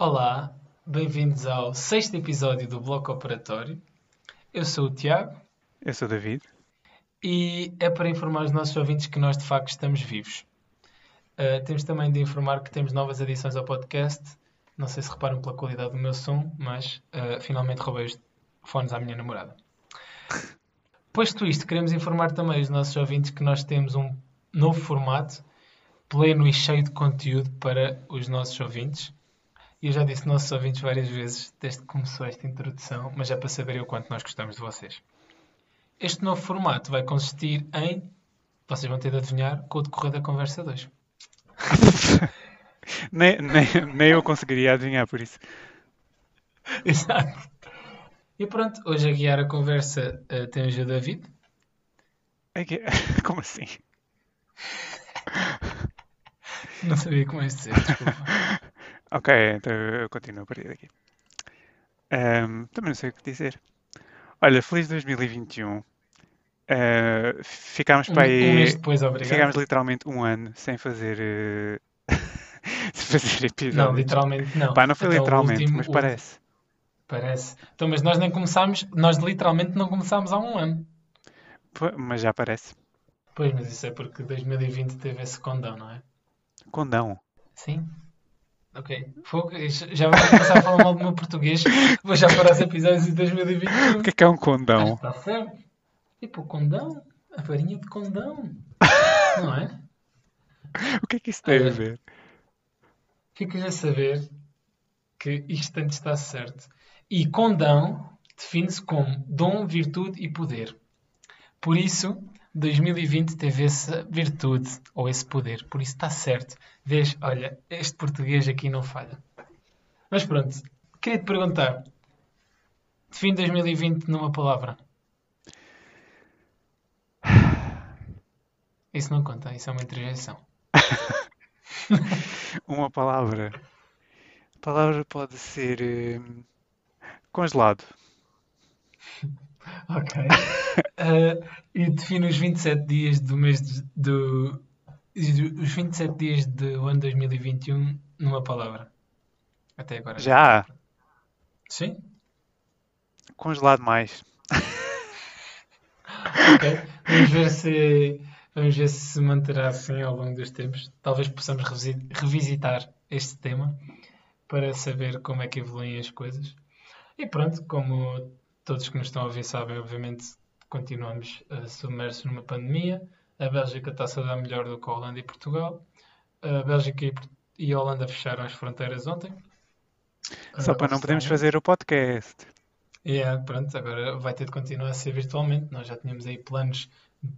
Olá, bem-vindos ao sexto episódio do Bloco Operatório. Eu sou o Tiago Eu sou o David. e é para informar os nossos ouvintes que nós de facto estamos vivos. Uh, temos também de informar que temos novas adições ao podcast. Não sei se reparam pela qualidade do meu som, mas uh, finalmente roubei os fones à minha namorada. Posto isto, queremos informar também os nossos ouvintes que nós temos um novo formato, pleno e cheio de conteúdo para os nossos ouvintes. E eu já disse nossos ouvintes várias vezes desde que começou esta introdução, mas é para saberem o quanto nós gostamos de vocês. Este novo formato vai consistir em. Vocês vão ter de adivinhar com o decorrer da conversa 2. nem, nem, nem eu conseguiria adivinhar por isso. Exato. E pronto, hoje a guiar a conversa uh, tem o David. É Como assim? Não sabia como é dizer, desculpa. Ok, então eu continuo a partir daqui. Ahm, também não sei o que dizer. Olha, feliz 2021. Ah, ficámos Um, para um mês aí. depois, obrigado. Ficámos literalmente um ano sem fazer. eh, sem fazer episódios. Não, literalmente não. Pá, não foi Então, literalmente, último- mas o- parece. Parece. Então, mas nós nem começámos, nós literalmente não começámos há um ano. Pô, Mas já parece. Pois, mas isso é porque 2020 teve esse condão, não é? Condão. Sim. Ok. Fogo, já vou começar a falar mal do meu português. Vou já parar os episódios de 2021. O que é que é um condão? Está certo. Tipo, condão. A farinha de condão. Não é? O que é que isso tem a ver? Ficas a saber que isto antes está certo. E condão define-se como dom, virtude e poder. Por isso, 2020 teve essa virtude ou esse poder. Por isso está certo. Vês, olha, este português aqui não falha. Mas pronto, queria te perguntar. Define 2020 numa palavra. Isso não conta, isso é uma interjeição. Uma palavra. A palavra pode ser eh, congelado. Ok. Eh, e define os 27 dias do mês de, do. Os 27 dias do ano 2021 numa palavra. Até agora. Já? Sim? Congelado mais. Ok. Vamos ver se. Vamos ver se se manterá assim ao longo dos tempos. Talvez possamos revisi- revisitar este tema para saber como é que evoluem as coisas. E pronto, como todos que nos estão a ouvir sabem, obviamente continuamos uh, submersos numa pandemia. A Bélgica está-se a dar melhor do que a Holanda e Portugal. A Bélgica e, e a Holanda fecharam as fronteiras ontem. Só Uh, para não podermos fazer o podcast. É, pronto, agora vai ter de continuar a ser virtualmente. Nós já tínhamos aí planos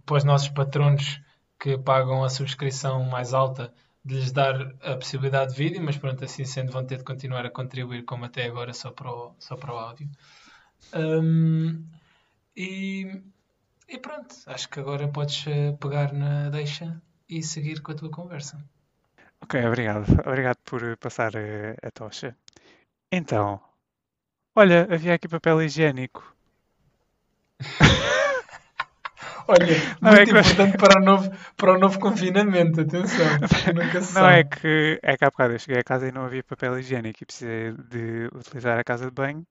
para os nossos patronos que pagam a subscrição mais alta de lhes dar a possibilidade de vídeo, mas pronto, assim sendo, vão ter de continuar a contribuir como até agora só para o, só para o áudio. Hum, e, e pronto, acho que agora podes eh, pegar na deixa e seguir com a tua conversa. Ok, obrigado. Obrigado por eh, passar eh, a tocha. Então, olha, havia aqui papel higiênico. Olha, Não, muito é que importante para o novo, para o novo confinamento, atenção, nunca se Não sabe. é que, é que há bocado eu cheguei a casa e não havia papel higiênico e precisei de utilizar a casa de banho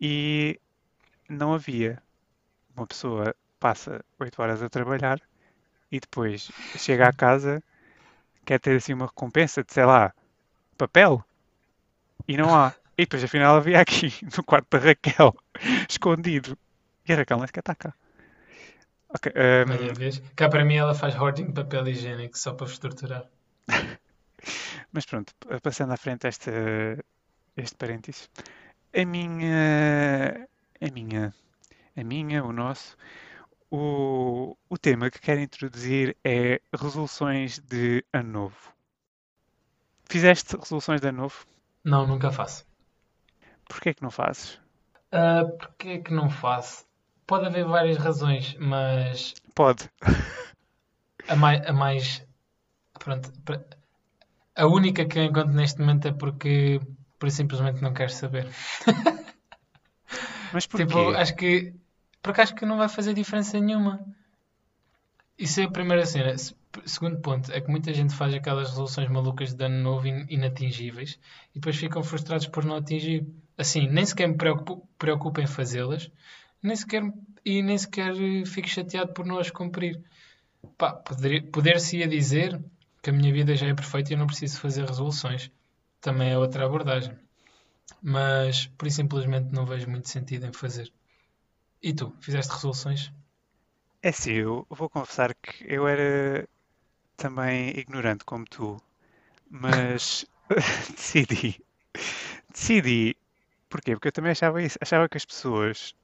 e não havia. Uma pessoa passa 8 horas a trabalhar e depois chega à casa, quer ter assim uma recompensa de, sei lá, papel e não há. E depois afinal havia aqui no quarto da Raquel, escondido. E a Raquel nem sequer está cá. Ok, vês? Cá para mim ela faz hoarding de papel higiênico só para vos torturar. Mas pronto, passando à frente esta, este parênteses. A minha, a minha, a minha, o nosso, o, o tema que quero introduzir é resoluções de ano novo. Fizeste resoluções de ano novo? Não, nunca faço. Porquê é que não fazes? Ah, Porquê é que não faço? Pode haver várias razões, mas Pode. a mais, a mais pronto, a única que eu encontro neste momento é porque por simplesmente não quero saber. Mas porquê? Tipo, acho que porque acho que não vai fazer diferença nenhuma. Isso é a primeira cena. Se- segundo ponto, é que muita gente faz aquelas resoluções malucas de ano novo in- inatingíveis e depois ficam frustrados por não atingir. Assim, nem sequer me preocupo, preocupo em fazê-las, nem sequer, e nem sequer eh, fico chateado por não as cumprir. Pá, poder-se-ia dizer que a minha vida já é perfeita e eu não preciso fazer resoluções. Também é outra abordagem. Mas, por simplesmente não vejo muito sentido em fazer. E tu, fizeste resoluções? É assim, eu vou confessar que eu era também ignorante como tu, mas decidi. Decidi. Porquê? Porque eu também achava isso. Achava que as pessoas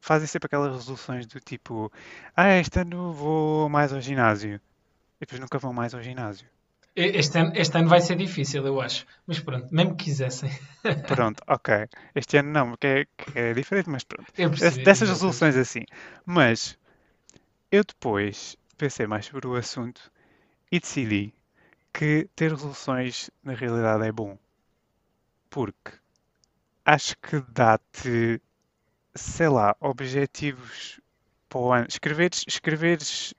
fazem sempre aquelas resoluções do tipo: Ah, este ano vou mais ao ginásio. E depois nunca vão mais ao ginásio. Este ano, este ano vai ser difícil, eu acho. Mas pronto, mesmo que quisessem. Pronto, ok. Este ano não, porque é, é diferente, mas pronto. Percebi. Dessas resoluções assim. Mas eu depois pensei mais sobre o assunto e decidi que ter resoluções na realidade é bom. Porque acho que dá-te, sei lá, objetivos para o ano. Escreveres, escreveres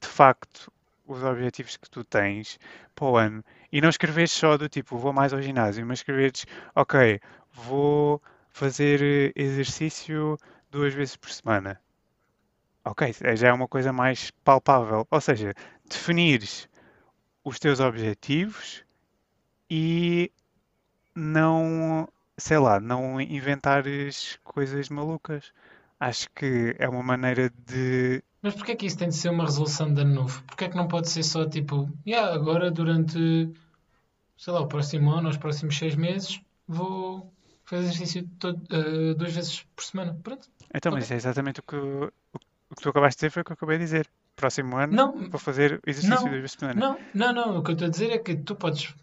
de facto os objetivos que tu tens para o ano e não escreveres só do tipo vou mais ao ginásio, mas escreveres, ok, vou fazer eh, exercício duas vezes por semana. Ok, eh, já é uma coisa mais palpável. Ou seja, definires os teus objetivos e não, sei lá, não inventares coisas malucas. Acho que é uma maneira de. Mas porquê é que isso tem de ser uma resolução de ano novo? Porquê é que não pode ser só tipo, yeah, agora durante, sei lá, o próximo ano, os próximos seis meses, vou fazer exercício todo, eh, duas vezes por semana? Pronto. Então, mas Ok. isso é exatamente o que, o, o que tu acabaste de dizer foi o que eu acabei de dizer. Próximo ano Não, vou fazer exercício não, duas vezes por semana. não, não, não. O que eu estou a dizer é que tu podes,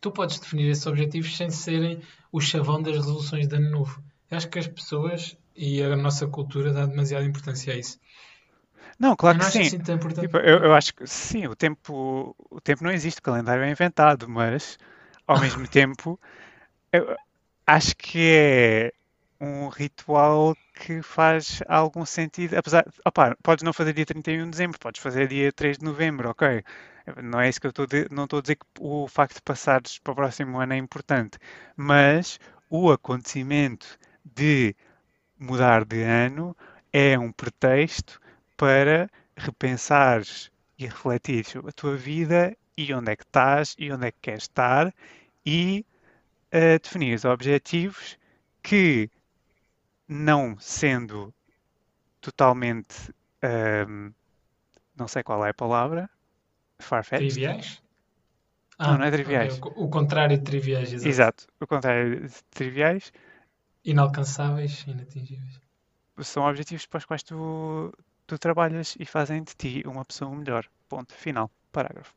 tu podes definir esses objetivos sem serem o chavão das resoluções de ano novo. Eu acho que as pessoas e a nossa cultura dá demasiada importância a isso. Não, claro não que sim. assim tão. Tipo, eu, eu acho que sim, o tempo, o tempo não existe, o calendário é inventado, mas ao mesmo tempo eu acho que é um ritual que faz algum sentido, apesar, opá, podes não fazer dia 31 de dezembro, podes fazer dia 3 de novembro, ok? Não é isso que eu estou não estou a dizer que o facto de passares para o próximo ano é importante, mas o acontecimento de mudar de ano é um pretexto para repensares e refletires sobre a tua vida e onde é que estás e onde é que queres estar e uh, definires objetivos que, não sendo totalmente, um, não sei qual é a palavra, far-fetched? Triviais? Não, Ah, não é ok, triviais. o, o contrário de triviais, exato. Exato, o contrário de triviais Inalcançáveis, inatingíveis. são objetivos para os quais tu, tu trabalhas e fazem de ti uma pessoa melhor. Ponto. Final. Parágrafo.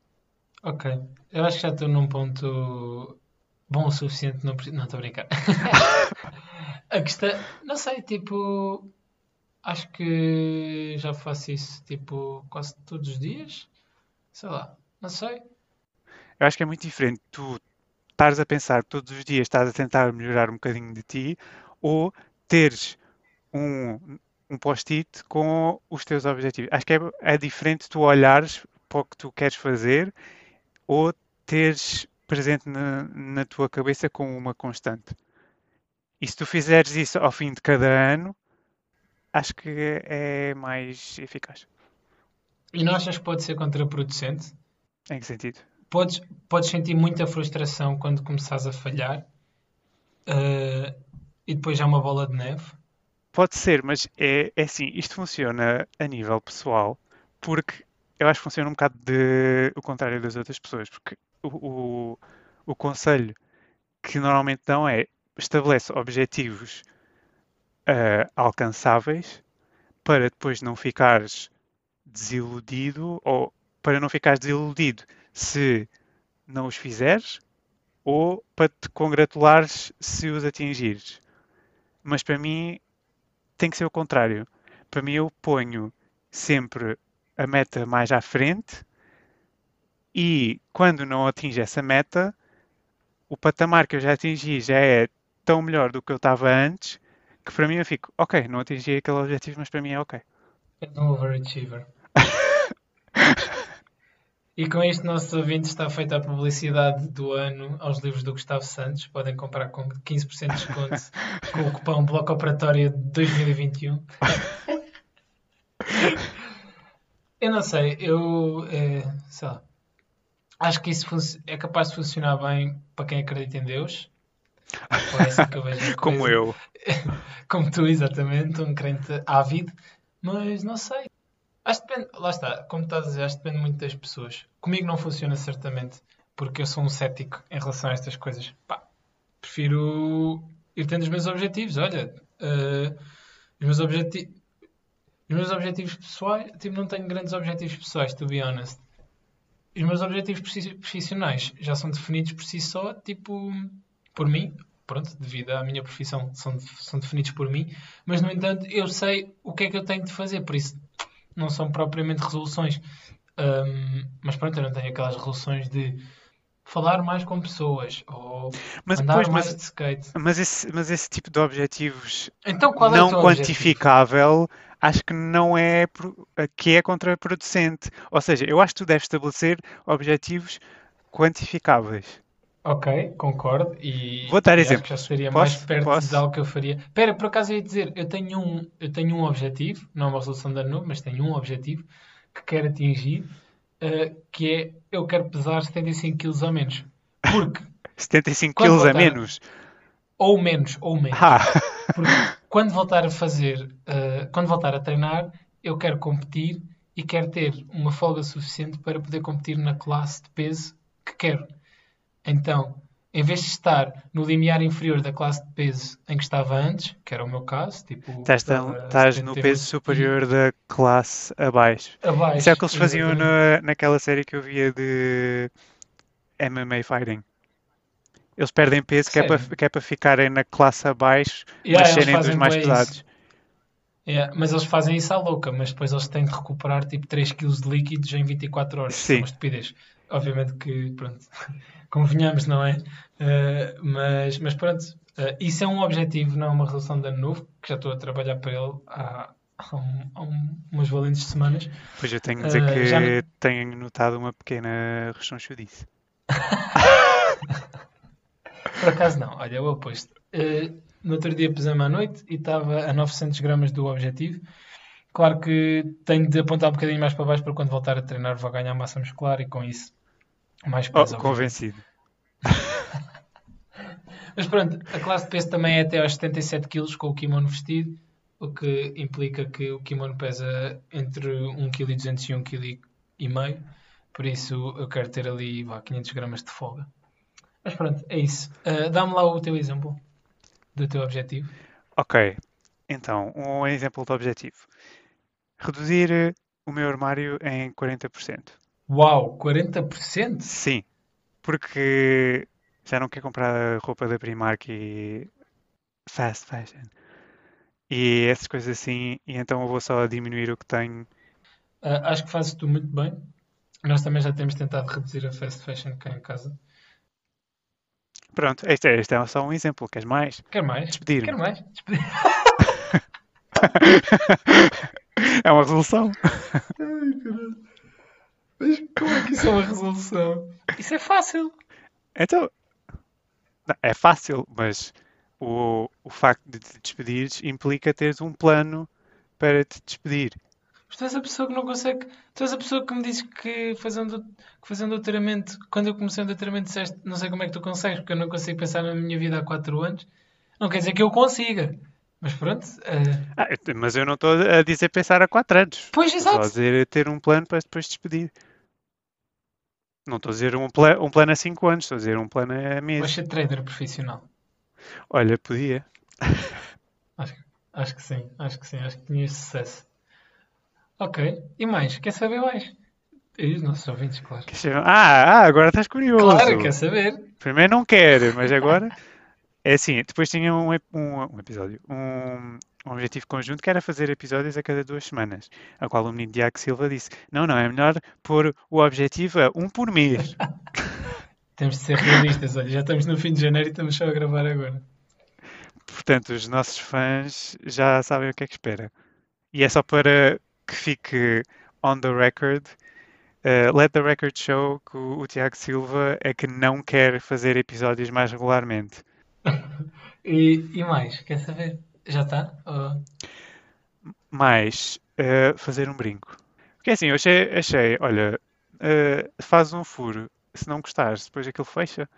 Ok. Eu acho que já estou num ponto bom o suficiente. Não, preciso- não estou a brincar. a questão, não sei, tipo, acho que já faço isso, tipo, quase todos os dias. Sei lá, não sei. Eu acho que é muito diferente tu estares a pensar todos os dias, estás a tentar melhorar um bocadinho de ti, ou teres um, um post-it com os teus objetivos. Acho que é, é diferente tu olhares para o que tu queres fazer ou teres presente na, na tua cabeça com uma constante. E se tu fizeres isso ao fim de cada ano, acho que é mais eficaz. E não achas que pode ser contraproducente? Em que sentido? Podes, podes sentir muita frustração quando começares a falhar, eh, e depois já é uma bola de neve. Pode ser, mas é, é assim, isto funciona a nível pessoal, porque eu acho que funciona um bocado de, o contrário das outras pessoas, porque o, o, o conselho que normalmente dão é estabelece objetivos ah, alcançáveis para depois não ficares desiludido ou para não ficares desiludido se não os fizeres ou para te congratulares se os atingires. Mas para mim tem que ser o contrário. Para mim eu ponho sempre a meta mais à frente e quando não atinge essa meta, o patamar que eu já atingi já é tão melhor do que eu estava antes que para mim eu fico, ok, não atingi aquele objetivo, mas para mim é ok. É um overachiever. E com isto, nossos ouvintes está feita a publicidade do ano aos livros do Gustavo Santos. Podem comprar com 15% de desconto com o cupom Bloco Operatório 2021. eu não sei, eu é, sei lá, acho que isso é capaz de funcionar bem para quem acredita em Deus. É assim que eu vejo Como eu. Como tu, exatamente, um crente ávido. Mas não sei. Acho que depende, lá está, como estás a dizer, acho que depende muito das pessoas. Comigo não funciona certamente, porque eu sou um cético em relação a estas coisas. Pá, prefiro ir tendo os meus objetivos. Olha, uh, os meus objetivos. Os meus objetivos pessoais, tipo, não tenho grandes objetivos pessoais, to be honest. Os meus objetivos profissionais já são definidos por si só, tipo, por mim, pronto, devido à minha profissão, são, são definidos por mim, mas no entanto eu sei o que é que eu tenho de fazer, por isso não são propriamente resoluções. Um, mas pronto, eu não tenho aquelas resoluções de falar mais com pessoas ou mas, andar pois, mais mas, de skate. Mas esse, mas esse tipo de objetivos então, não é quantificável objetivo? acho que não é que é contraproducente. Ou seja, eu acho que tu deves estabelecer objetivos quantificáveis. Ok, concordo. E, Vou dar e exemplos. já seria posso, mais perto posso? de algo que eu faria. Espera, por acaso eu ia dizer, eu tenho um, eu tenho um objetivo, não é uma resolução de ano novo, mas tenho um objetivo que quero atingir, uh, que é eu quero pesar 75 kg a menos. Porque 75 kg a menos? Ou menos, ou menos. Ah. Porque quando voltar a fazer, uh, quando voltar a treinar, eu quero competir e quero ter uma folga suficiente para poder competir na classe de peso que quero. Então, em vez de estar no limiar inferior da classe de peso em que estava antes, que era o meu caso, tipo. Estás, estás no peso superior da classe abaixo. Abaixo. Isso é o que eles faziam na, naquela série que eu via de MMA Fighting. Eles perdem peso que é, para, que é para ficarem na classe abaixo, yeah, mas serem dos mais pesados. Yeah, mas eles fazem isso à louca, mas depois eles têm de recuperar tipo 3 kg de líquidos em 24 horas. Sim. É uma estupidez. Obviamente que, pronto, convenhamos, não é? Uh, mas, mas pronto, uh, isso é um objetivo, não é uma resolução de ano novo, que já estou a trabalhar para ele há, há, um, há um, umas valentes semanas. Pois eu tenho de dizer uh, que já... tenho notado uma pequena rechonchudice. Por acaso não, olha, o oposto. Uh, no outro dia pesei-me à noite e estava a 900 gramas do objetivo. Claro que tenho de apontar um bocadinho mais para baixo para quando voltar a treinar vou ganhar massa muscular e com isso mais. Oh, convencido. Mas pronto, a classe de peso também é até aos 77 kg com o kimono vestido, o que implica que o kimono pesa entre 1,2 kg e 1,5 kg. Por isso eu quero ter ali vá, 500 gramas de folga. Mas pronto, é isso. Uh, Dá-me lá o teu exemplo do teu objetivo. Ok, então, um exemplo de objetivo. Reduzir o meu armário em 40%. Uau, 40%? Sim, porque já não quero comprar roupa da Primark e fast fashion e essas coisas assim, e então eu vou só diminuir o que tenho. Uh, acho que fazes tu muito bem. Nós também já temos tentado reduzir a fast fashion cá em casa. Pronto, este é, este é só um exemplo. Queres mais? Quer mais? Despedir. Quer mais? Despedir. é uma resolução. Ai, caralho. Mas como é que isso é uma resolução? Isso é fácil. Então, é fácil, mas o, o facto de te despedires implica teres um plano para te despedir. Mas tu és a pessoa que não consegue. Tu és a pessoa que me disse que fazendo, que fazendo doutoramento, quando eu comecei o doutoramento, disseste não sei como é que tu consegues, porque eu não consigo pensar na minha vida há 4 anos. Não quer dizer que eu consiga. Mas pronto. Uh... Ah, mas eu não estou a dizer pensar há 4 anos. Pois, exato. Estou a dizer ter um plano para depois despedir. Não estou a dizer um, pla um plano a 5 anos, estou a dizer um plano a mês. Vais ser trader profissional. Olha, podia. Acho, acho que sim, acho que sim, acho que tinhas sucesso. Ok, e mais? Quer saber mais? E os nossos ouvintes, claro. Ah, ah, agora estás curioso. Claro, quer saber. Primeiro não quero, mas agora. É assim, depois tinha um, um, um episódio, um, um objetivo conjunto que era fazer episódios a cada duas semanas, a qual o menino Diago Silva disse: Não, não, é melhor pôr o objetivo a um por mês. Temos de ser realistas, olha, já estamos no fim de janeiro e estamos só a gravar agora. Portanto, os nossos fãs já sabem o que é que espera. E é só para que fique on the record uh, let the record show que o, o Tiago Silva é que não quer fazer episódios mais regularmente. E, e mais, quer saber? Já está? Ou- Mais uh, fazer um brinco. Porque assim, eu achei, achei olha, uh, faz um furo, se não gostares, depois aquilo fecha.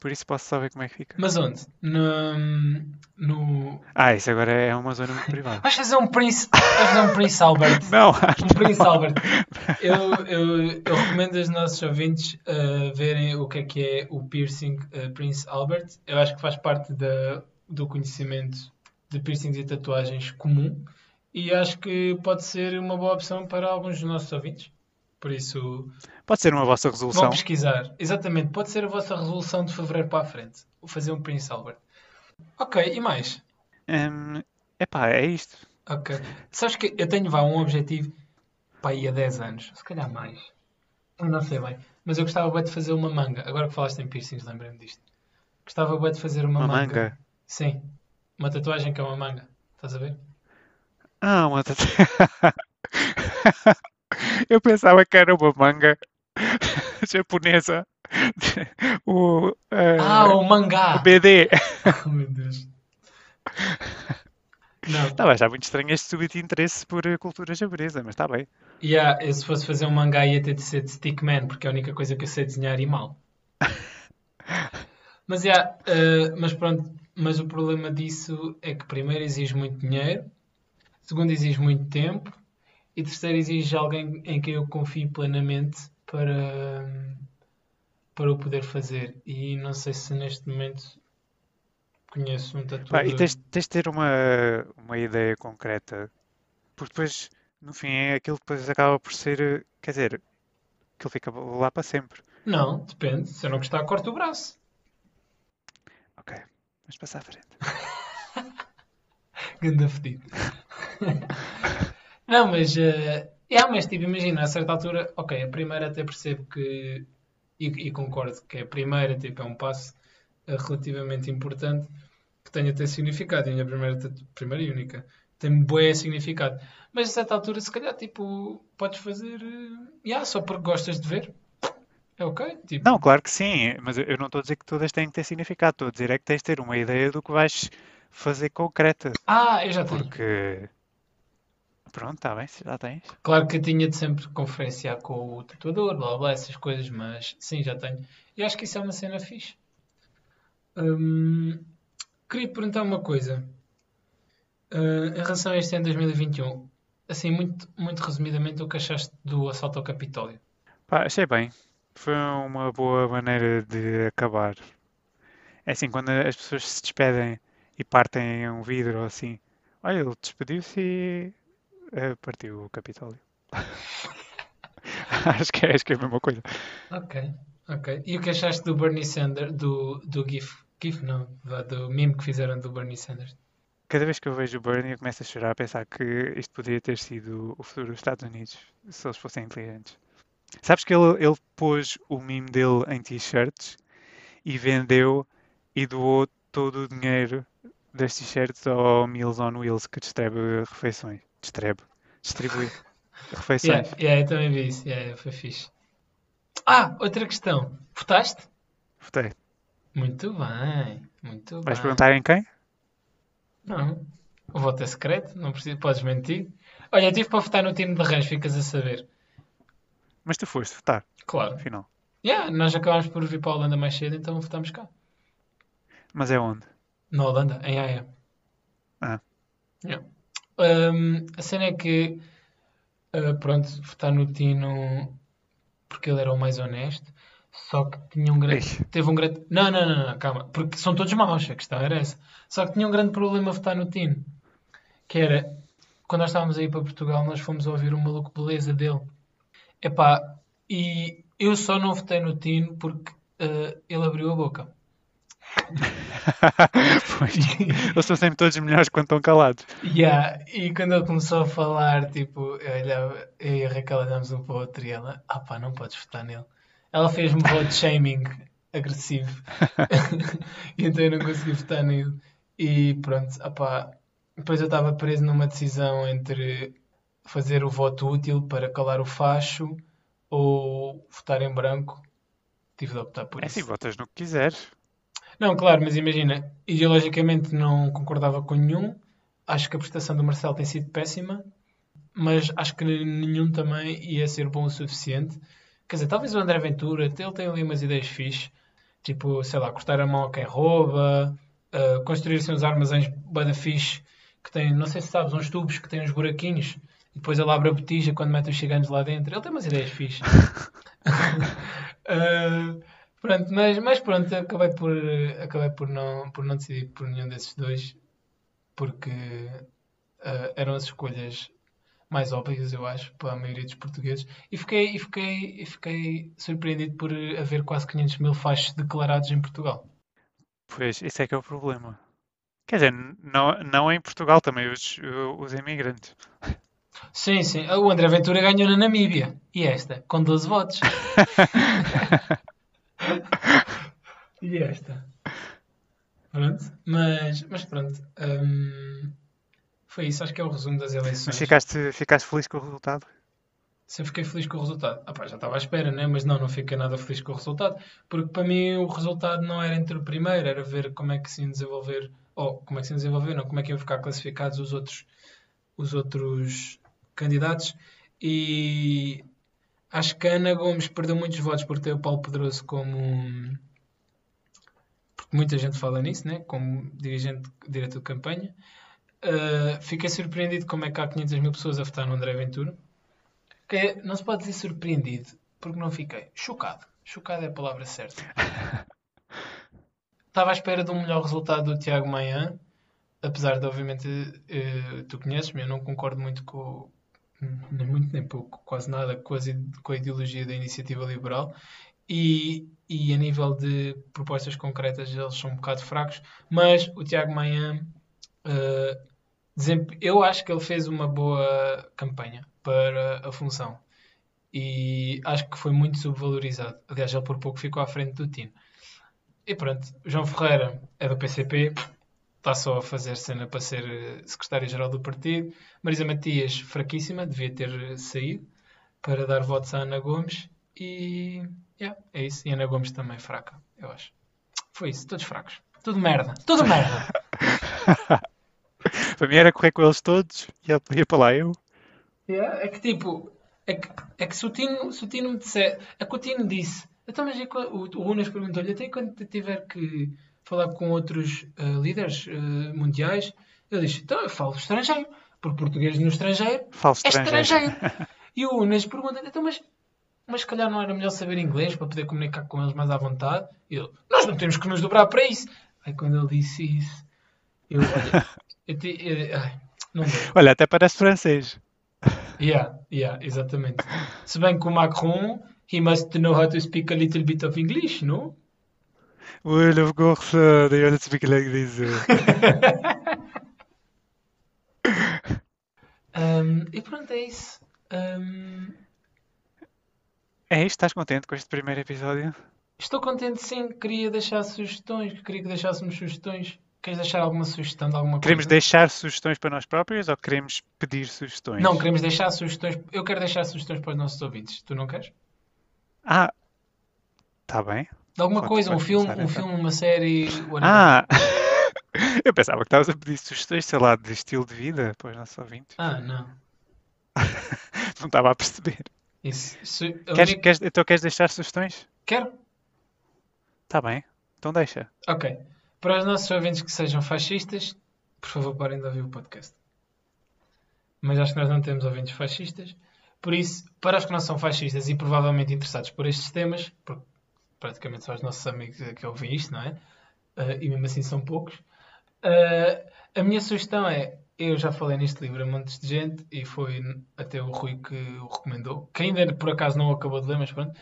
Por isso posso só ver como é que fica. Mas onde? No, no... Ah, isso agora é uma zona muito privada. Vais fazer um Prince, vais fazer um Prince Albert. Não, Um Prince Albert. Eu, eu, eu recomendo aos nossos ouvintes uh, verem o que é que é o piercing uh, Prince Albert. Eu acho que faz parte da, do conhecimento de piercings e tatuagens comum e acho que pode ser uma boa opção para alguns dos nossos ouvintes. Por isso, pode ser uma vossa vão resolução. pesquisar. Exatamente, pode ser a vossa resolução de fevereiro para a frente. Fazer um Prince Albert. Ok, e mais? Hum, epá, é isto. Ok. Sabes que eu tenho vá, um objetivo para aí há 10 anos, se calhar mais. Eu não sei bem. Mas eu gostava bem de fazer uma manga. Agora que falaste em piercings, lembrei-me disto. Gostava bem de fazer uma, Uma manga. manga. Sim. Uma tatuagem que é uma manga. Estás a ver? Ah, uma tatu... Eu pensava que era uma manga japonesa. O, eh, Ah, o mangá! o BD. Oh, meu Deus. Não. Estava já muito estranho este súbito interesse por eh, cultura japonesa, mas está bem. Yeah, eu se fosse fazer um mangá ia ter de ser de Stickman, porque é a única coisa que eu sei desenhar e mal. Mas, yeah, eh, mas pronto, mas o problema disso é que primeiro exige muito dinheiro, segundo exige muito tempo e terceiro exige alguém em quem eu confio plenamente para, para o poder fazer. E não sei se neste momento conheço um Pá, tatuador. e tens, tens de ter uma, uma ideia concreta, porque depois, no fim, é aquilo que depois acaba por ser, quer dizer, aquilo fica lá para sempre. Não, depende. Se eu não gostar, corto o braço. Ok, vamos passar à frente. Ganda fedido. Não, mas. eh, é, mas tipo, imagina, a certa altura, ok, a primeira até percebo que. E, e concordo que a primeira tipo, é um passo relativamente importante que tem até significado. E a minha primeira, primeira e única tem bué significado. Mas a certa altura, se calhar, tipo, podes fazer. eh, yeah, só porque gostas de ver. É ok? Tipo, Não, claro que sim, mas eu não estou a dizer que todas têm que ter significado, estou a dizer é que tens de ter uma ideia do que vais fazer concreta, ah, eu já tenho. porque pronto, está bem, já tens. Claro que eu tinha de sempre conferenciar com o tatuador, blá blá, essas coisas, mas sim, já tenho. E acho que isso é uma cena fixe. Hum, queria perguntar uma coisa. Uh, em relação a este ano de 2021, assim, muito, muito resumidamente, o que achaste do assalto ao Capitólio? Pá, achei bem, foi uma boa maneira de acabar. É assim, quando as pessoas se despedem e partem um vidro assim, olha, ele despediu-se e eh, partiu o Capitólio. Acho que é, acho que é a mesma coisa. Ok, ok. E o que achaste do Bernie Sanders, do, do GIF? GIF não, do meme que fizeram do Bernie Sanders? Cada vez que eu vejo o Bernie, eu começo a chorar, a pensar que isto poderia ter sido o futuro dos Estados Unidos, se eles fossem inteligentes. Sabes que ele, ele pôs o meme dele em t-shirts e vendeu e doou todo o dinheiro das t-shirts ao Meals on Wheels que distribui refeições. Distribui. Distribui refeições. Yeah, yeah, eu também vi isso, yeah, foi fixe. Ah, outra questão. Votaste? Votei. Muito bem, muito Vais bem. perguntar em quem? Não, o voto é secreto, não precisa, podes mentir. Olha, eu tive para votar no time de Rãs, ficas a saber. Mas tu foste votar, Claro. afinal. Yeah, nós acabámos por vir para a Holanda mais cedo, então votamos cá. Mas é onde? Na Holanda, em Haia. Ah. Yeah. Hum, a cena é que, ah, pronto, votar no Tino porque ele era o mais honesto, só que tinha um grande. Teve um grande. Não, não, não, não, calma, porque são todos maus, a questão era essa. Só que tinha um grande problema a votar no Tino, que era quando nós estávamos aí para Portugal, nós fomos ouvir o maluco beleza dele. Epá, e eu só não votei no Tino porque ah, ele abriu a boca. pois. Eles são sempre todos melhores quando estão calados. Yeah, e quando ele começou a falar, tipo, eu, olhava, eu e a Raquel olhámos um para o outro e ela, ah pá, não podes votar nele. Ela fez-me vote shaming agressivo. e então eu não consegui votar nele. E pronto, ah pá, depois eu estava preso numa decisão entre fazer o voto útil para calar o facho ou votar em branco, tive de optar por É isso. assim, votas no que quiseres. Não, claro, mas imagina, ideologicamente não concordava com nenhum. Acho que a prestação do Marcelo tem sido péssima, mas acho que nenhum também ia ser bom o suficiente. Quer dizer, talvez o André Ventura, ele tem ali umas ideias fixe, tipo, sei lá, cortar a mão a quem rouba, uh, construir-se uns armazéns bada fixe, que tem, não sei se sabes, uns tubos que têm uns buraquinhos, e depois ele abre a botija quando mete os ciganos lá dentro. Ele tem umas ideias fixe. Uh, pronto, mas, mas pronto, acabei por, acabei por não, por não decidir por nenhum desses dois, porque uh, eram as escolhas mais óbvias, eu acho, para a maioria dos portugueses. E fiquei, e fiquei, e fiquei surpreendido por haver quase 500 mil fachos declarados em Portugal. Pois, esse é que é o problema. Quer dizer, não, não em Portugal também, os, os imigrantes. Sim, sim. O André Ventura ganhou na Namíbia. E esta? Com 12 votos. e esta? Pronto. Mas, mas pronto. hum, foi isso. Acho que é o resumo das eleições. Mas ficaste, ficaste feliz com o resultado? Sempre fiquei feliz com o resultado. Ah, pá, já estava à espera, né? Mas não, não fiquei nada feliz com o resultado. Porque para mim o resultado não era entre o primeiro, era ver como é que se iam desenvolver, ou como é que se iam desenvolver, não, como é que iam ficar classificados os outros, os outros candidatos. E acho que a Ana Gomes perdeu muitos votos por ter o Paulo Pedroso como. Porque muita gente fala nisso, né? Como dirigente, diretor de campanha. Uh, fiquei surpreendido como é que há 500 mil pessoas a votar no André Ventura. Que não se pode dizer surpreendido, porque não fiquei. Chocado. Chocado é a palavra certa. Estava à espera de um melhor resultado do Tiago Manhã, apesar de, obviamente, uh, tu conheces-me, eu não concordo muito com, nem muito nem pouco, quase nada, com, as, com a ideologia da iniciativa liberal. E, e a nível de propostas concretas, eles são um bocado fracos, mas o Tiago Manhã, uh, eu acho que ele fez uma boa campanha para a função e acho que foi muito subvalorizado. Aliás, ele por pouco ficou à frente do Tino. E pronto, João Ferreira é do PCP, está só a fazer cena para ser secretário-geral do partido. Marisa Matias, fraquíssima, devia ter saído para dar votos à Ana Gomes. E yeah, é isso. E Ana Gomes também fraca, eu acho. Foi isso, todos fracos. Tudo merda, tudo merda. para mim era correr com eles todos e ia, ia para lá eu. Yeah, é que tipo, é que, é que se, o Tino, se o Tino me disser, é que o Tino disse, então, mas o, o Unas perguntou-lhe, até quando tiver que falar com outros uh, líderes uh, mundiais, ele disse, então eu falo estrangeiro, porque português no estrangeiro Falo é estrangeiro. estrangeiro. e o Unas pergunta então, mas, mas se calhar não era melhor saber inglês para poder comunicar com eles mais à vontade? E ele, nós não temos que nos dobrar para isso. Aí quando ele disse isso, eu, olha, eu, te, eu, ai, não deu. Olha, até parece francês. Yeah, yeah, exatamente. Se bem que o Macron, he must know how to speak a little bit of English, no? Well, of course, uh, they don't speak like this. uh. Um, e pronto, é isso. Um, É isto? Estás contente com este primeiro episódio? estou contente, sim. Queria deixar sugestões. Queria que deixássemos sugestões. Queres deixar alguma sugestão de alguma Queremos coisa? deixar sugestões para nós próprios ou queremos pedir sugestões? Não, queremos deixar sugestões. Eu quero deixar sugestões para os nossos ouvintes. Tu não queres? Ah, está bem. De alguma Pode- coisa, um pode filme, começar, um então. filme, uma série. Ah! Eu pensava que estavas a pedir sugestões, sei lá, de estilo de vida para os nossos ouvintes. Ah, não. Não estava a perceber. Isso, a Queres, única- queres- então queres deixar sugestões? Quero? Está bem. Então deixa. Ok. Para os nossos ouvintes que sejam fascistas, por favor parem de ouvir o podcast. Mas acho que nós não temos ouvintes fascistas. Por isso, para os que não são fascistas e provavelmente interessados por estes temas, porque praticamente são os nossos amigos que ouvem isto, não é? Ah, e mesmo assim são poucos. ah, a minha sugestão é, eu já falei neste livro a montes de gente e foi até o Rui que o recomendou, que ainda por acaso não acabou de ler, mas pronto,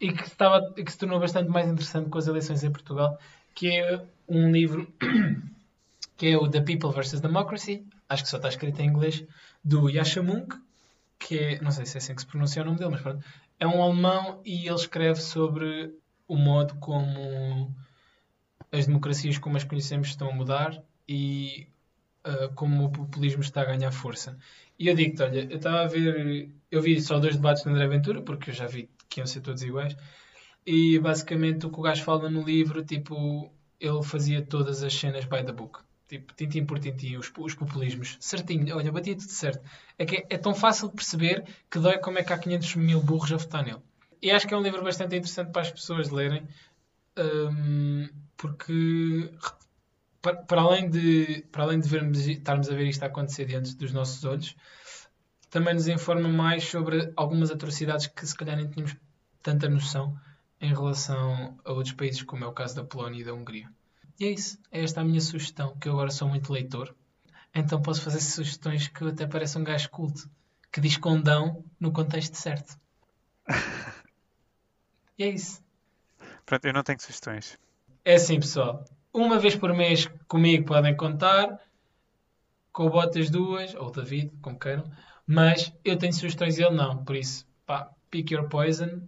e que, estava, que se tornou bastante mais interessante com as eleições em Portugal, que é um livro que é o The People vs. Democracy, acho que só está escrito em inglês, do Yasha Munk, que é, não sei se é assim que se pronuncia o nome dele, mas pronto, é um alemão e ele escreve sobre o modo como as democracias como as conhecemos estão a mudar e uh, como o populismo está a ganhar força. E eu digo-te, olha, eu estava a ver, eu vi só dois debates de André Ventura, porque eu já vi que iam ser todos iguais, e basicamente o que o gajo fala no livro, tipo, ele fazia todas as cenas by the book. Tipo, tintim por tintim, os, os populismos. Certinho, olha, batia tudo certo. É que é, tão fácil de perceber que dói como é que há 500 mil burros a votar nele. E acho que é um livro bastante interessante para as pessoas lerem, um, porque para, para, além de, para além de vermos, estarmos a ver isto a acontecer diante dos nossos olhos, também nos informa mais sobre algumas atrocidades que se calhar nem tínhamos tanta noção em relação a outros países, como é o caso da Polónia e da Hungria. E é isso. É esta a minha sugestão, que eu agora sou muito leitor. Então posso fazer sugestões que até parece um gajo culto, que diz condão no contexto certo. e é isso. Pronto, eu não tenho sugestões. É assim, pessoal. Uma vez por mês comigo podem contar. Com o Botas duas, ou David, como queiram. Mas eu tenho sugestões e ele não. Por isso, pá, pick your poison.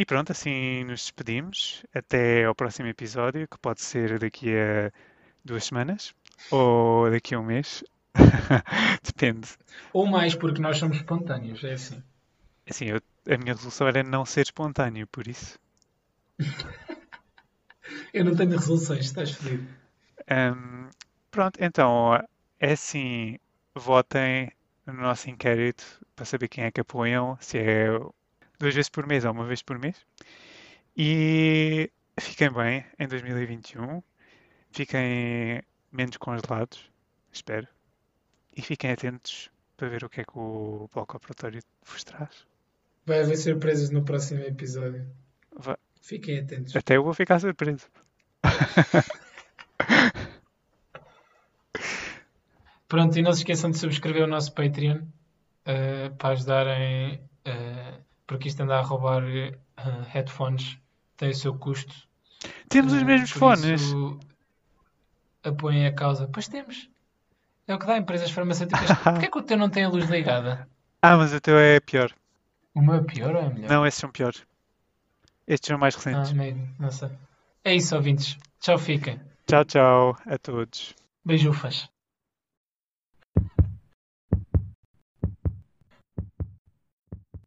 E pronto, assim nos despedimos. Até ao próximo episódio, que pode ser daqui a duas semanas ou daqui a um mês. Depende. Ou mais, porque nós somos espontâneos, é assim. Assim, eu, a minha resolução era não ser espontâneo, por isso. eu não tenho resoluções, estás feliz. Um, pronto, então, é assim, votem no nosso inquérito para saber quem é que apoiam, se é duas vezes por mês ou uma vez por mês. E fiquem bem em 2021. Fiquem menos congelados, espero. E fiquem atentos para ver o que é que o bloco operatório vos traz. Vai haver surpresas no próximo episódio. Vai. Fiquem atentos. Até eu vou ficar surpreso. Pronto, e não se esqueçam de subscrever o nosso Patreon uh, para ajudarem uh, porque isto anda a roubar uh, headphones tem o seu custo. Temos uh, os mesmos fones. Apoiem a causa. Pois temos. É o que dá empresas farmacêuticas. Porquê é que o teu não tem a luz ligada? Ah, mas o teu é pior. O meu é pior ou é melhor? Não, esses são piores. Estes são mais recentes. Ah, meio, não sei. É isso, ouvintes. Tchau, fiquem. Tchau, tchau a todos. Beijufas.